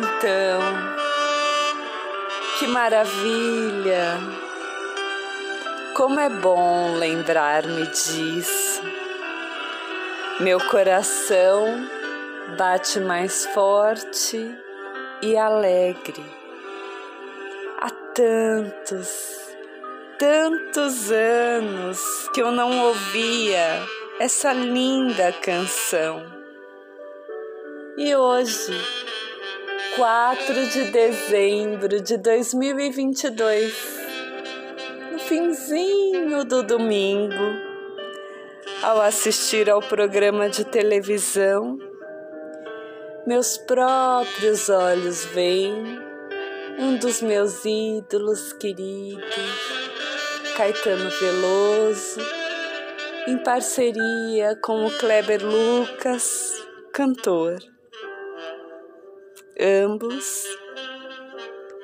Então, que maravilha! Como é bom lembrar-me disso. Meu coração bate mais forte e alegre. Há tantos, tantos anos que eu não ouvia essa linda canção. E hoje, 4 de dezembro de 2022, no finzinho do domingo, ao assistir ao programa de televisão, meus próprios olhos veem um dos meus ídolos queridos, Caetano Veloso, em parceria com o Kleber Lucas, cantor. Ambos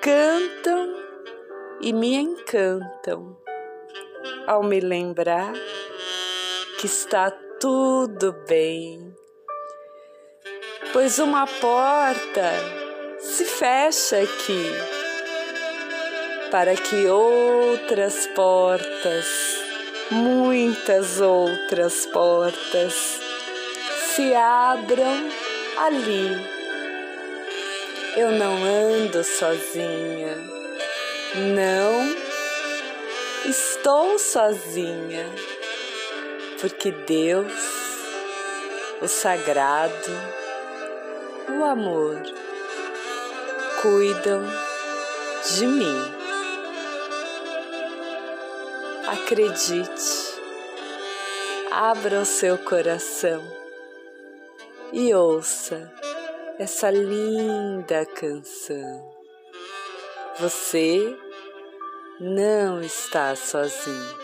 cantam e me encantam ao me lembrar que está tudo bem, pois uma porta se fecha aqui para que outras portas, muitas outras portas, se abram ali eu não ando sozinha, não estou sozinha, porque Deus, o sagrado, o amor, cuidam de mim. Acredite, abra o seu coração e ouça essa linda canção. Você não está sozinho.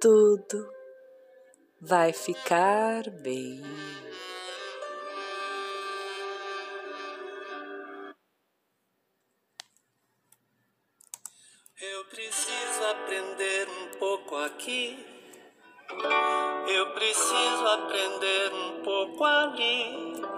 Tudo vai ficar bem. Eu preciso aprender um pouco aqui. Eu preciso aprender um pouco ali.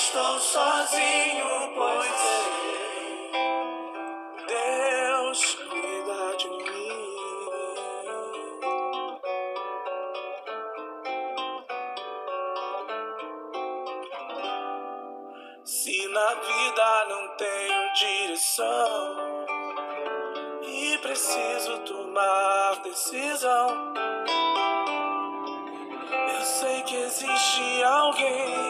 Estou sozinho, pois sei. Deus cuida de mim. Se na vida não tenho direção e preciso tomar decisão. Eu sei que existe alguém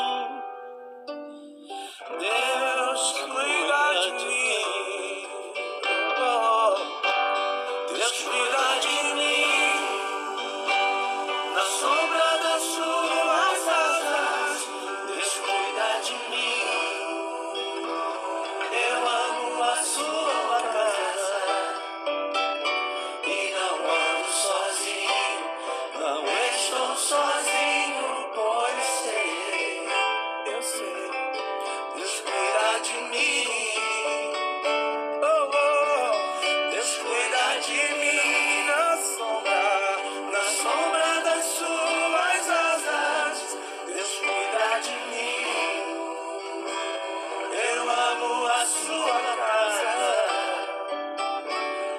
Sua casa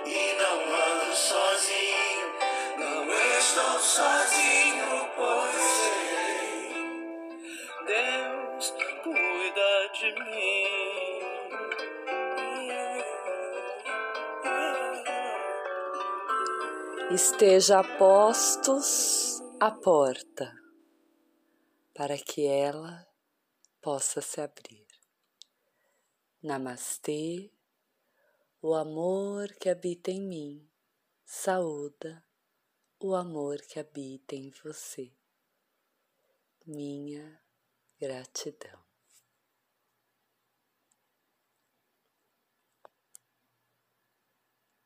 e não ando sozinho, não estou sozinho, pois. Deus cuida de mim. Esteja postos a porta para que ela possa se abrir. Namastê, o amor que habita em mim, saúda o amor que habita em você. Minha gratidão.